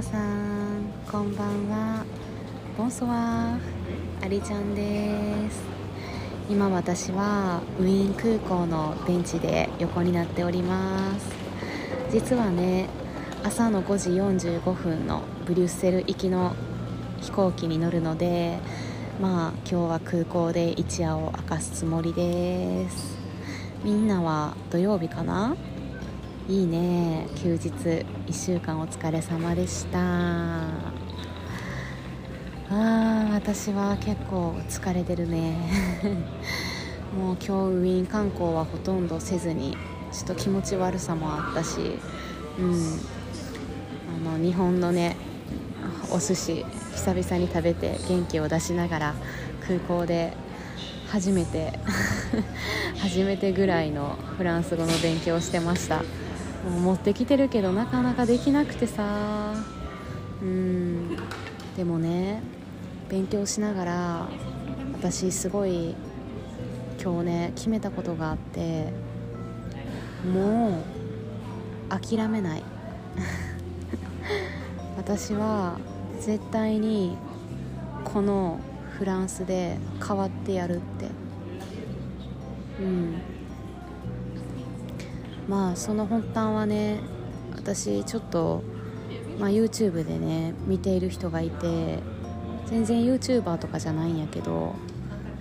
皆さんこんばんは。ボンソワーアリちゃんです今私はウィーン空港のベンチで横になっております。実はね朝の5時45分のブリュッセル行きの飛行機に乗るのでまあ今日は空港で一夜を明かすつもりです。みんなは土曜日かな？いいね。休日1週間お疲れ様でした。あー私は結構疲れてるね。もう今日ウィーン観光はほとんどせずにちょっと気持ち悪さもあったしうん。あの日本のねお寿司久々に食べて元気を出しながら空港で初めて 初めてぐらいのフランス語の勉強をしてました。もう持ってきてるけどなかなかできなくてさ。うん。でもね勉強しながら私すごい今日ね決めたことがあってもう諦めない。私は絶対にこのフランスで変わってやるって。うん。まあその発端はね私ちょっと、まあ、YouTube でね見ている人がいて全然 YouTuber とかじゃないんやけど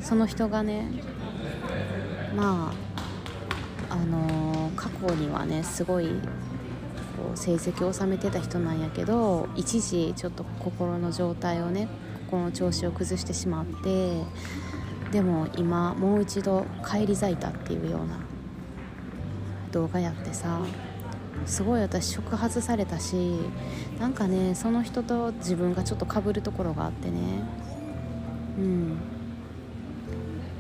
その人がねまああのー、過去にはねすごいこう成績を収めてた人なんやけど一時ちょっと心の状態をね心の調子を崩してしまってでも今もう一度返り咲いたっていうような動画やってさすごい私触発されたしなんかねその人と自分がちょっとかぶるところがあってね。うん。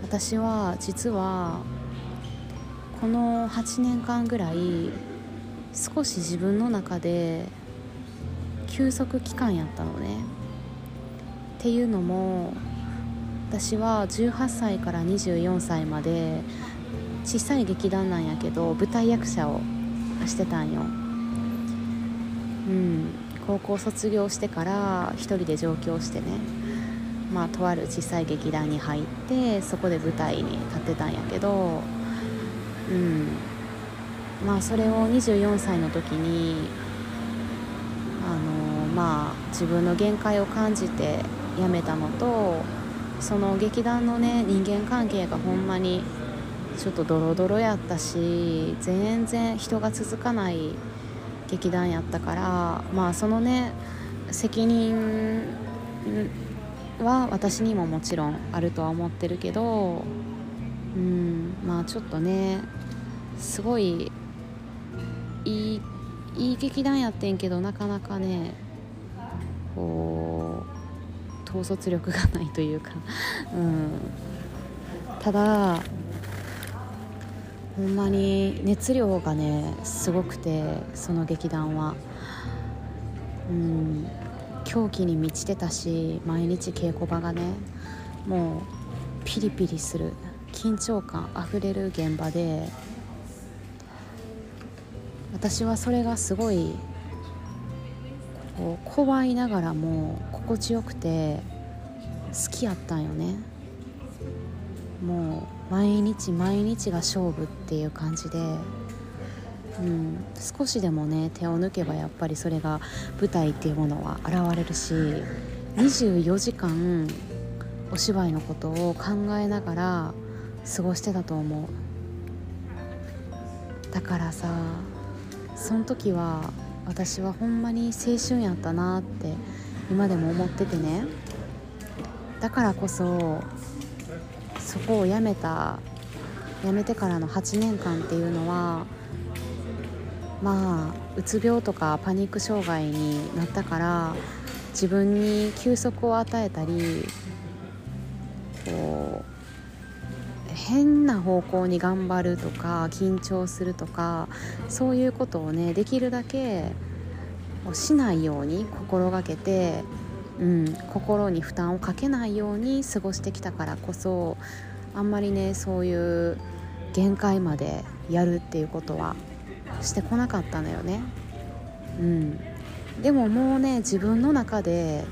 私は実はこの8年間ぐらい少し自分の中で休息期間やったのね。っていうのも私は18歳から24歳まで小さい劇団なんやけど舞台役者をしてたんよ。うん。高校卒業してから一人で上京してね。まあとある小さい劇団に入ってそこで舞台に立ってたんやけどうん。まあそれを24歳の時にあのまあ自分の限界を感じて辞めたのとその劇団のね人間関係がほんまにちょっとドロドロやったし全然人が続かない劇団やったからまあそのね責任は私にももちろんあるとは思ってるけどうんまあちょっとねすごいいいいい劇団やってんけどなかなかねこう統率力がないというか、うん、ただほんまに熱量がねすごくてその劇団は。うん狂気に満ちてたし毎日稽古場がねもうピリピリする緊張感あふれる現場で私はそれがすごいこう怖いながらも心地よくて好きやったんよね。もう毎日毎日が勝負っていう感じで、うん、少しでもね手を抜けばやっぱりそれが舞台っていうものは現れるし24時間お芝居のことを考えながら過ごしてたと思う。だからさその時は私はほんまに青春やったなって今でも思っててね。だからこそそこを辞めた辞めてからの8年間っていうのはまあうつ病とかパニック障害になったから自分に休息を与えたりこう変な方向に頑張るとか緊張するとかそういうことをねできるだけしないように心がけてうん、心に負担をかけないように過ごしてきたからこそあんまりねそういう限界までやるっていうことはしてこなかったのよね。うん、でももうね自分の中で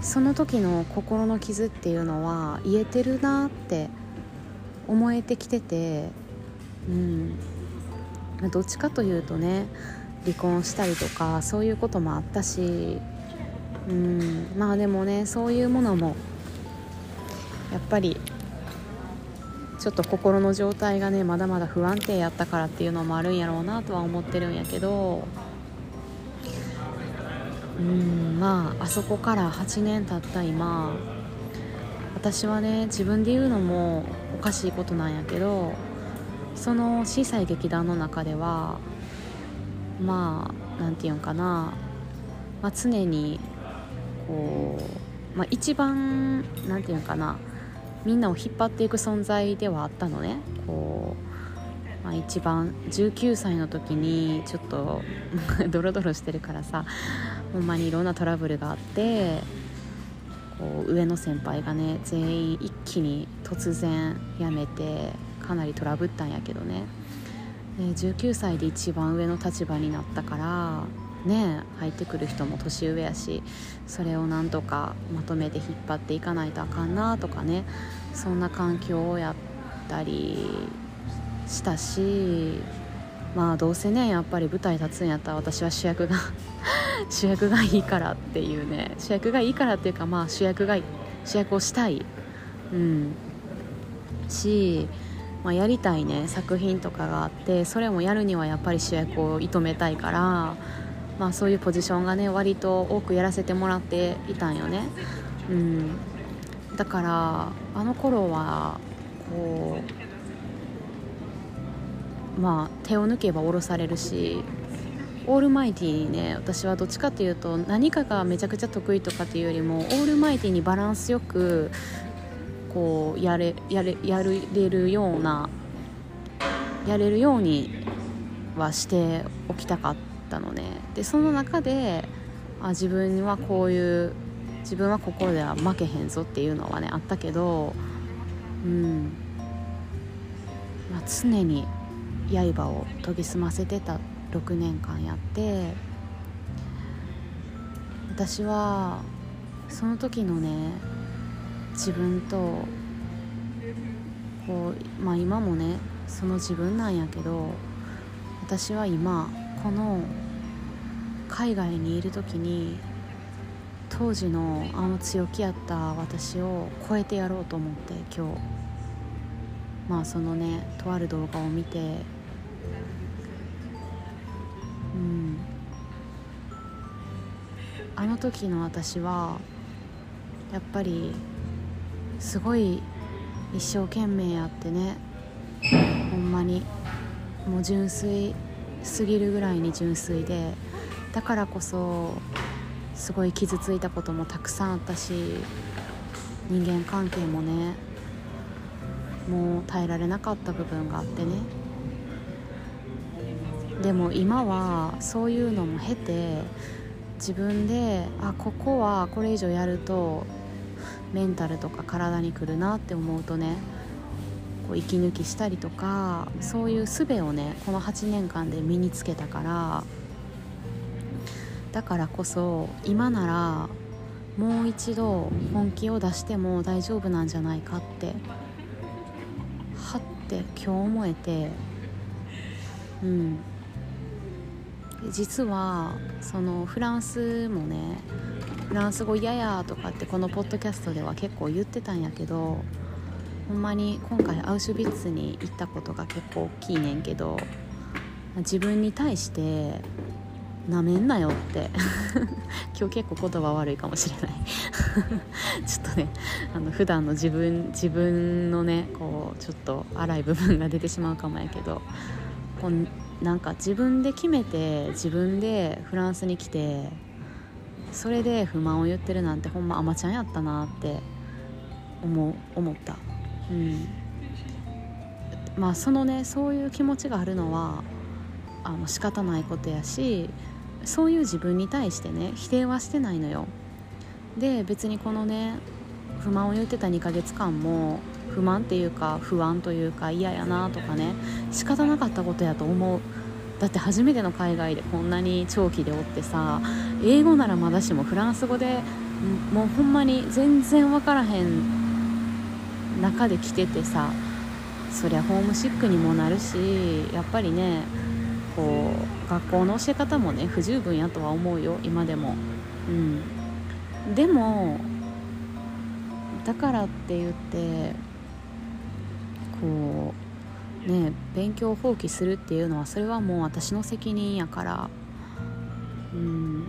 その時の心の傷っていうのは癒えてるなって思えてきててうんどっちかというとね離婚したりとかそういうこともあったしうん。まあでもねそういうものもやっぱりちょっと心の状態がねまだまだ不安定やったからっていうのもあるんやろうなとは思ってるんやけどうんまああそこから8年経った今私はね自分で言うのもおかしいことなんやけどその小さい劇団の中ではまあ何て言うんかな、まあ、常にこう、まあ、一番何て言うんかな。みんなを引っ張っていく存在ではあったのね。こう、まあ、一番19歳の時にちょっと ドロドロしてるからさ。ほんまにいろんなトラブルがあってこう上の先輩がね全員一気に突然辞めてかなりトラブったんやけどね。で19歳で一番上の立場になったからね入ってくる人も年上やしそれをなんとかまとめて引っ張っていかないとあかんなとかねそんな環境をやったりしたしまあどうせねやっぱり舞台立つんやったら私は主役が 主役がいいからっていうね主役がいいからっていうかまあ主役が主役をしたい。うん。し、まあ、やりたいね作品とかがあってそれもやるにはやっぱり主役を射止めたいからまあ、そういうポジションがね割と多くやらせてもらっていたんよね、うん、だからあの頃はこうまあ手を抜けば下ろされるしオールマイティにね私はどっちかっていうと何かがめちゃくちゃ得意とかっていうよりもオールマイティにバランスよくこうやれやれやれるようなやれるようにはしておきたかった。ったのね。でその中であ自分はこういう自分はここでは負けへんぞっていうのはねあったけどうん、まあ、常に刃を研ぎ澄ませてた6年間やって私はその時のね自分とこうまあ今もねその自分なんやけど私は今この海外にいる時に当時のあの強気やった私を超えてやろうと思って今日。まあそのねとある動画を見て。うん。あの時の私はやっぱりすごい一生懸命やってね。ほんまに。もう純粋。すぎるぐらいに純粋でだからこそすごい傷ついたこともたくさんあったし人間関係もねもう耐えられなかった部分があってね。でも今はそういうのも経て自分であここはこれ以上やるとメンタルとか体にくるなって思うとねこう息抜きしたりとかそういう術をねこの8年間で身につけたからだからこそ今ならもう一度本気を出しても大丈夫なんじゃないかってはって今日思えてうん。実はそのフランスもねフランス語嫌やとかってこのポッドキャストでは結構言ってたんやけどほんまに今回アウシュビッツに行ったことが結構大きいねんけど自分に対してなめんなよって 今日結構言葉悪いかもしれない。ちょっとねあの普段の自分自分のねこうちょっと荒い部分が出てしまうかもやけどこうなんか自分で決めて自分でフランスに来てそれで不満を言ってるなんてほんま甘ちゃんやったなって思思った。うん。まあそのねそういう気持ちがあるのはあの仕方ないことやしそういう自分に対してね否定はしてないのよ。で別にこのね不満を言ってた2ヶ月間も不満っていうか不安というか嫌やなとかね仕方なかったことやと思う。だって初めての海外でこんなに長期でおってさ英語ならまだしもフランス語でもうほんまに全然分からへん中で来ててさそりゃホームシックにもなるしやっぱりねこう学校の教え方もね不十分やとは思うよ今でも。うん。でもだからって言ってこうね勉強を放棄するっていうのはそれはもう私の責任やから。うん。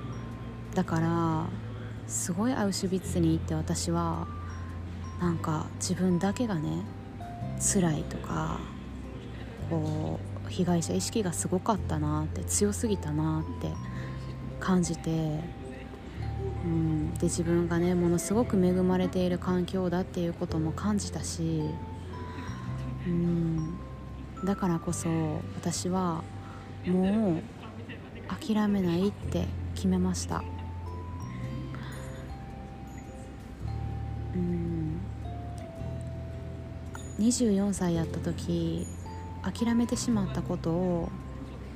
だからすごいアウシュビッツに行って私はなんか自分だけがね辛いとかこう被害者意識がすごかったなって強すぎたなって感じて、うん、で自分がねものすごく恵まれている環境だっていうことも感じたし、うん、だからこそ私はもう諦めないって決めました。うん24歳やった時諦めてしまったことを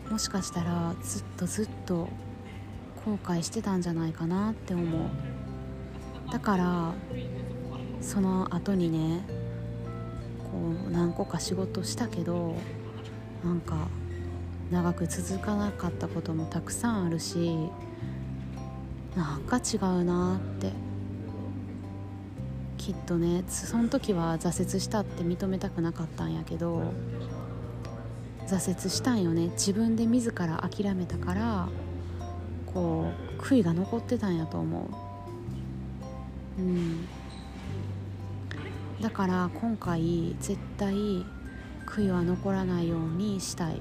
もしかしたらずっとずっと後悔してたんじゃないかなって思う。だからその後にねこう何個か仕事したけどなんか長く続かなかったこともたくさんあるしなんか違うなってきっとねその時は挫折したって認めたくなかったんやけど挫折したんよね。自分で自ら諦めたからこう悔いが残ってたんやと思う。うん。だから今回絶対悔いは残らないようにしたい。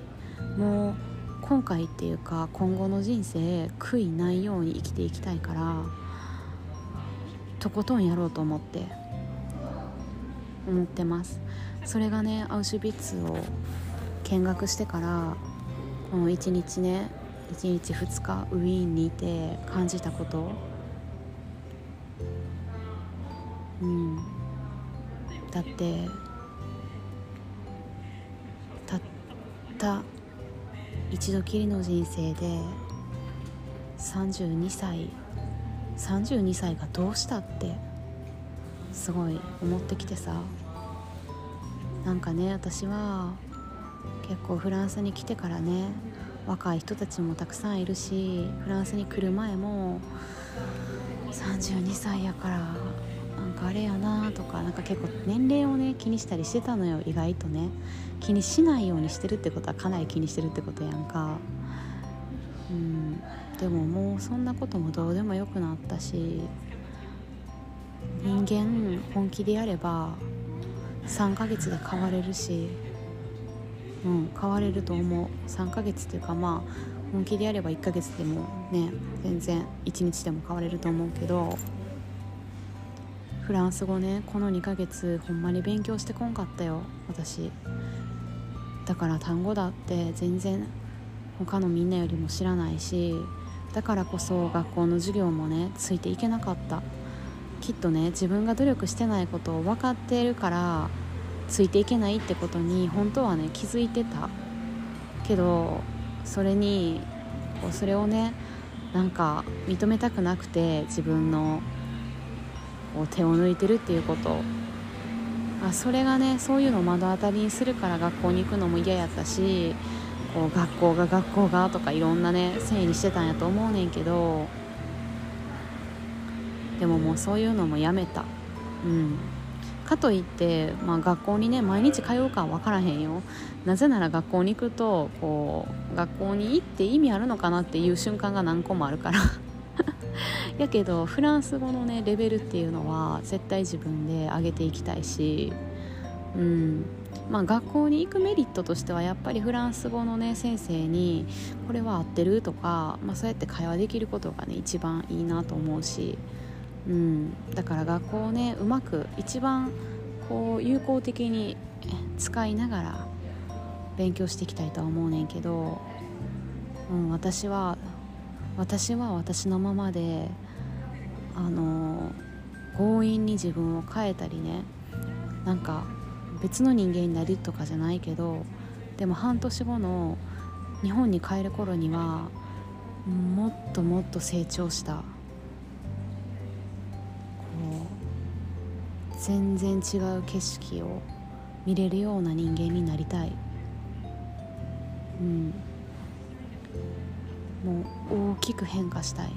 もう今回っていうか今後の人生悔いないように生きていきたいからとことんやろうと思って思ってます。それがねアウシュビッツを見学してからこの1日ね1日2日ウィーンにいて感じたこと。うん。だってたった一度きりの人生で32歳32歳がどうしたってすごい思ってきてさ。なんかね私は結構フランスに来てからね若い人たちもたくさんいるしフランスに来る前も32歳やからなんかあれやなとかなんか結構年齢をね気にしたりしてたのよ意外とね。気にしないようにしてるってことはかなり気にしてるってことやんか。うん。でももうそんなこともどうでもよくなったし人間本気でやれば3ヶ月で変われるし、うん、変われると思う。3ヶ月っていうかまあ本気でやれば1ヶ月でもね全然1日でも変われると思うけどフランス語ねこの2ヶ月ほんまに勉強してこんかったよ私。だから単語だって全然他のみんなよりも知らないしだからこそ学校の授業もねついていけなかった。きっとね自分が努力してないことを分かっているからついていけないってことに本当はね気づいてた。けどそれにこうそれをねなんか認めたくなくて自分のこう手を抜いてるっていうこと。あそれがねそういうのを目の当たりにするから学校に行くのも嫌やったしこう学校が学校がとかいろんなね整理してたんやと思うねんけどでももうそういうのもやめた。うん。かといって、まあ、学校にね毎日通うかは分からへんよ。なぜなら学校に行くとこう学校に行って意味あるのかなっていう瞬間が何個もあるから。やけどフランス語のねレベルっていうのは絶対自分で上げていきたいしうん。まあ、学校に行くメリットとしてはやっぱりフランス語のね先生にこれは合ってるとか、まあ、そうやって会話できることがね一番いいなと思うし、うん、だから学校をねうまく一番こう有効的に使いながら勉強していきたいとは思うねんけど、うん、私は私は私のままであの強引に自分を変えたりねなんか別の人間になるとかじゃないけどでも半年後の日本に帰る頃にはもっともっと成長した。こう全然違う景色を見れるような人間になりたい。うん。もう大きく変化したい。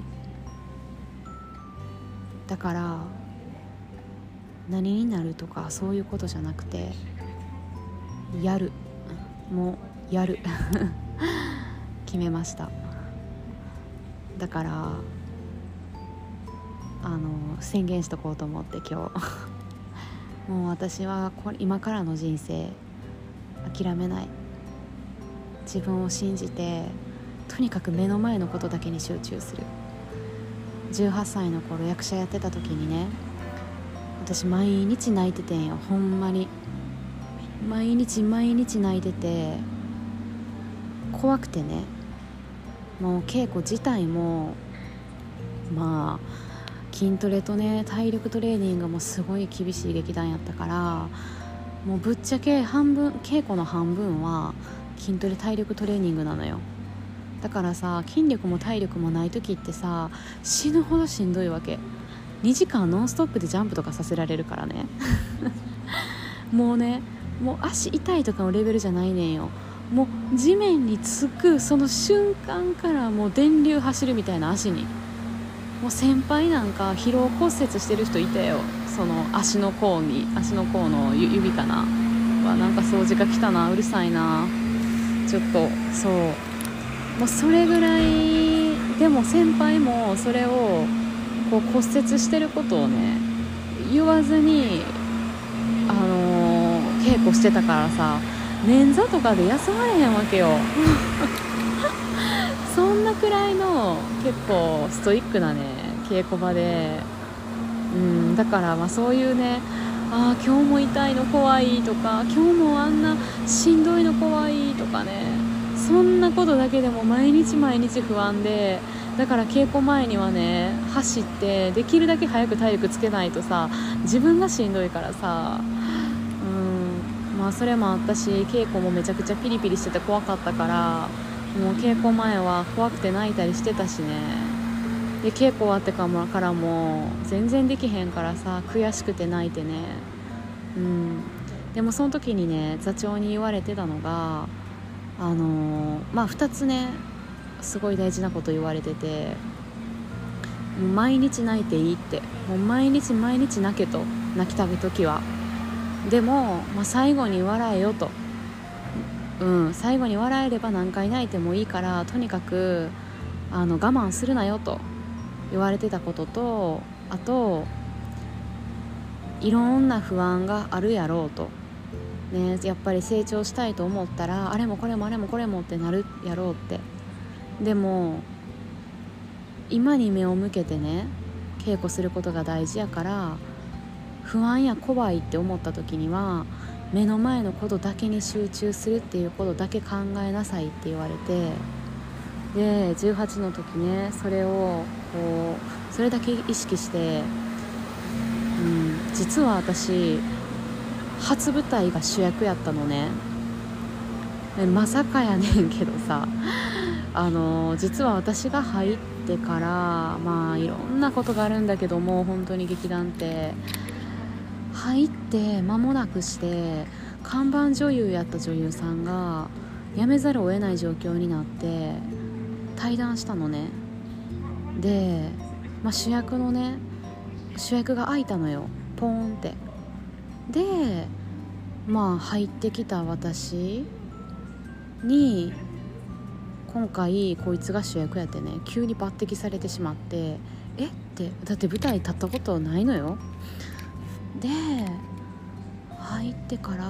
だから何になるとかそういうことじゃなくてやる。もうやる。決めました。だからあの宣言しとこうと思って今日。もう私はこれ今からの人生諦めない。自分を信じてとにかく目の前のことだけに集中する。18歳の頃役者やってた時にね私毎日泣いててんよほんまに。毎日毎日泣いてて怖くてね。もう稽古自体もまあ筋トレとね体力トレーニングもすごい厳しい劇団やったからもうぶっちゃけ半分稽古の半分は筋トレ体力トレーニングなのよ。だからさ筋力も体力もない時ってさ死ぬほどしんどいわけ。2時間ノンストップでジャンプとかさせられるからね。もうねもう足痛いとかのレベルじゃないねんよ。もう地面につくその瞬間からもう電流走るみたいな足に。もう先輩なんか疲労骨折してる人いたよ。その足の甲に足の甲の指かな。はなんか掃除が来たな。うるさいな。ちょっとそう。もうそれぐらいでも先輩もそれをこう骨折してることをね言わずにあのー、稽古してたからさ捻挫とかで休まれへんわけよ。そんなくらいの結構ストイックなね稽古場で。うんだからまあそういうねああ今日も痛いの怖いとか今日もあんなしんどいの怖いとかねそんなことだけでも毎日毎日不安でだから稽古前にはね走ってできるだけ早く体力つけないとさ自分がしんどいからさうんまあそれもあったし稽古もめちゃくちゃピリピリしてて怖かったからもう稽古前は怖くて泣いたりしてたしね。で稽古終わってからも全然できへんからさ悔しくて泣いてね。うん。でもその時にね座長に言われてたのがあのー、まあ2つねすごい大事なこと言われててもう毎日泣いていいって。もう毎日毎日泣けと泣きたい時は。でも、まあ、最後に笑えよと、うん、最後に笑えれば何回泣いてもいいからとにかくあの我慢するなよと言われてたこととあといろんな不安があるやろうと、ね、やっぱり成長したいと思ったらあれもこれもあれもこれもってなるやろうって。でも今に目を向けてね稽古することが大事やから不安や怖いって思った時には目の前のことだけに集中するっていうことだけ考えなさいって言われてで18の時ねそれをこうそれだけ意識して、うん、実は私初舞台が主役やったのね。まさかやねんけどさあの実は私が入ってからまあいろんなことがあるんだけども本当に劇団って。入って間もなくして看板女優やった女優さんが辞めざるを得ない状況になって対談したのね。で、まあ、主役のね主役が空いたのよ。ポーンって。でまあ入ってきた私に今回こいつが主役やってね急に抜擢されてしまってえ？ってだって舞台立ったことないのよ。で入ってから、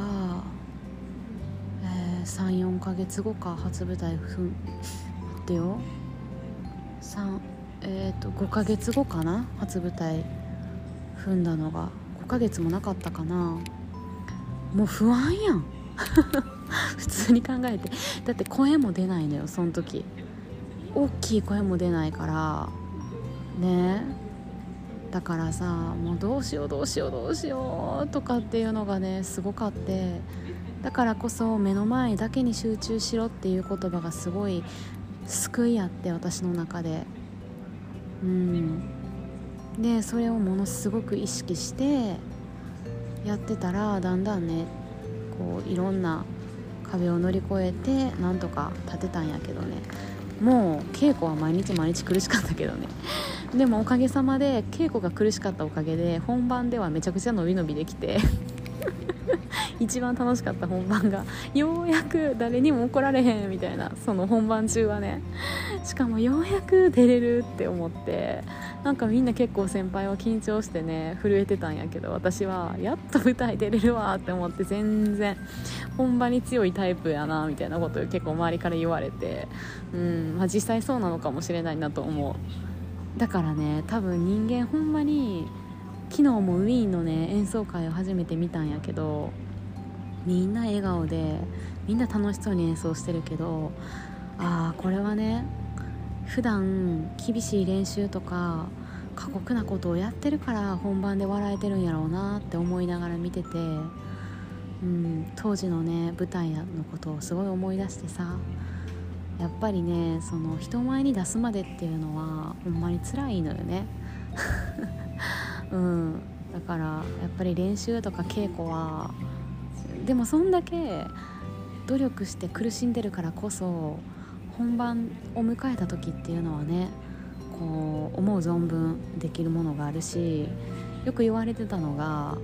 えー、34ヶ月後か初舞台ふん待ってよ。3えっ、ー、と5ヶ月後かな？初舞台踏んだのが。5ヶ月もなかったかな。もう不安やん。普通に考えて。だって声も出ないのよその時。大きい声も出ないから。ね。だからさもうどうしようどうしようどうしようとかっていうのがねすごかって。だからこそ目の前だけに集中しろっていう言葉がすごい救いあって私の中で。うん。でそれをものすごく意識してやってたらだんだんねこういろんな壁を乗り越えてなんとか立てたんやけどね。もう稽古は毎日毎日苦しかったけどね。でもおかげさまで稽古が苦しかったおかげで本番ではめちゃくちゃ伸び伸びできて。一番楽しかった本番がようやく誰にも怒られへんみたいなその本番中はね。しかもようやく出れるって思ってなんかみんな結構先輩は緊張してね震えてたんやけど私はやっと舞台出れるわって思って全然本場に強いタイプやなみたいなことを結構周りから言われてうん、まあ、実際そうなのかもしれないなと思う。だからね多分人間ほんまに昨日もウィーンのね演奏会を初めて見たんやけどみんな笑顔でみんな楽しそうに演奏してるけどああこれはね普段厳しい練習とか過酷なことをやってるから本番で笑えてるんやろうなって思いながら見てて、うん、当時のね舞台のことをすごい思い出してさやっぱりねその人前に出すまでっていうのはほんまに辛いのよね。うん。だからやっぱり練習とか稽古はでもそんだけ努力して苦しんでるからこそ本番を迎えた時っていうのはねこう思う存分できるものがあるしよく言われてたのが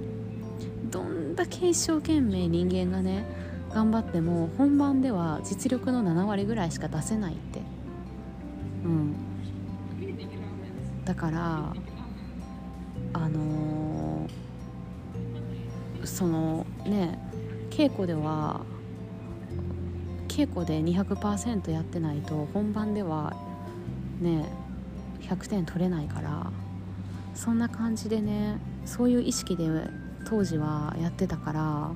どんだけ一生懸命人間がね頑張っても本番では実力の7割ぐらいしか出せないって。うん。だからあのー、そのね稽古では稽古で200%やってないと本番ではね100点取れないからそんな感じでねそういう意識で当時はやってたから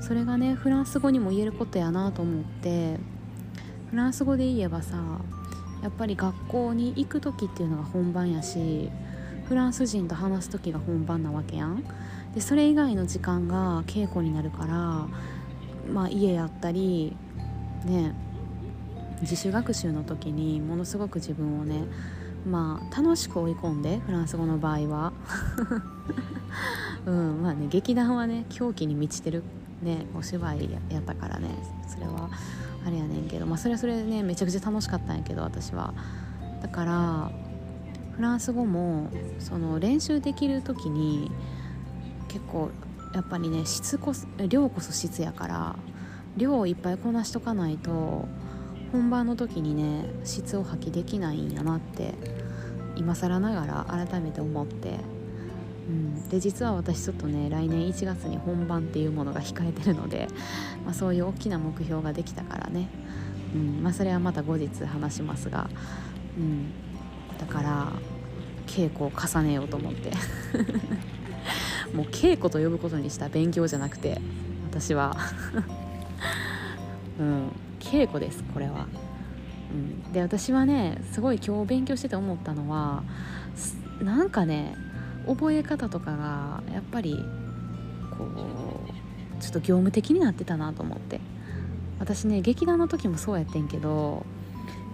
それがねフランス語にも言えることやなと思ってフランス語で言えばさやっぱり学校に行く時っていうのが本番やしフランス人と話す時が本番なわけやん。でそれ以外の時間が稽古になるからまあ家やったりね自主学習の時にものすごく自分をねまあ楽しく追い込んでフランス語の場合は。うんまあね劇団はね狂気に満ちてるねお芝居やったからねそれはあれやねんけどまあそれはそれでねめちゃくちゃ楽しかったんやけど私は。だからフランス語もその練習できる時に結構やっぱりね質こそ量こそ質やから量をいっぱいこなしとかないと本番の時にね質を発揮できないんやなって今更ながら改めて思って、うん、で実は私ちょっとね来年1月に本番っていうものが控えてるので、まあ、そういう大きな目標ができたからね、うん。まあ、それはまた後日話しますが、うん、だから稽古を重ねようと思って。もう稽古と呼ぶことにした勉強じゃなくて私は。うん稽古ですこれは、うん、で私はねすごい今日勉強してて思ったのはなんかね覚え方とかがやっぱりこうちょっと業務的になってたなと思って。私ね劇団の時もそうやってんけど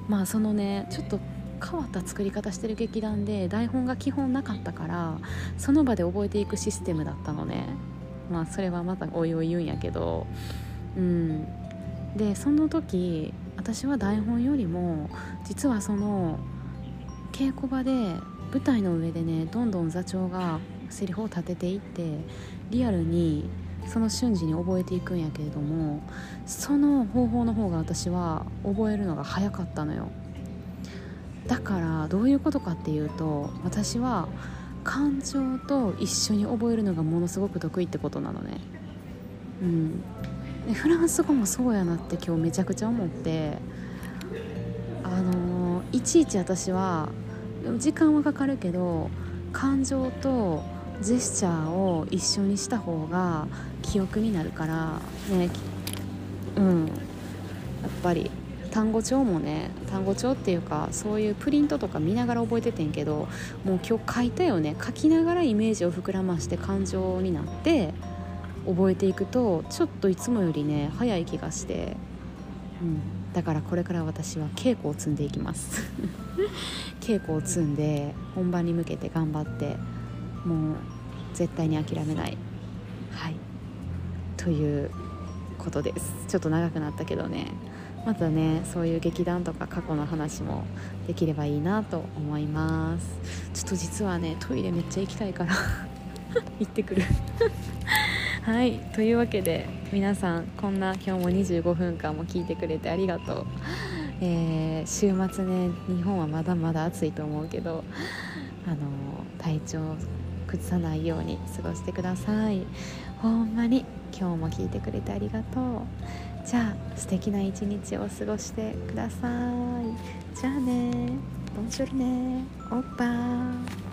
まあそのねちょっと変わった作り方してる劇団で台本が基本なかったからその場で覚えていくシステムだったのね。まあそれはまたおいおい言うんやけど。うん。でその時私は台本よりも実はその稽古場で舞台の上でねどんどん座長がセリフを立てていってリアルにその瞬時に覚えていくんやけれどもその方法の方が私は覚えるのが早かったのよ。だからどういうことかっていうと私は感情と一緒に覚えるのがものすごく得意ってことなのね。うん。でフランス語もそうやなって今日めちゃくちゃ思ってあのいちいち私は時間はかかるけど感情とジェスチャーを一緒にした方が記憶になるからねうん。やっぱり単語帳もね単語帳っていうかそういうプリントとか見ながら覚えててんけどもう今日書いたよね。書きながらイメージを膨らまして感情になって覚えていくとちょっといつもよりね早い気がして、うん、だからこれから私は稽古を積んでいきます。稽古を積んで本番に向けて頑張ってもう絶対に諦めない。はい。ということです。ちょっと長くなったけどね。またねそういう劇団とか過去の話もできればいいなと思います。ちょっと実はねトイレめっちゃ行きたいから 行ってくる。はいというわけで皆さんこんな今日も25分間も聞いてくれてありがとう、えー、週末ね日本はまだまだ暑いと思うけどあの体調崩さないように過ごしてください。ほんまに今日も聞いてくれてありがとう。じゃあ素敵な一日を過ごしてください。じゃあねボンジョルねオッパー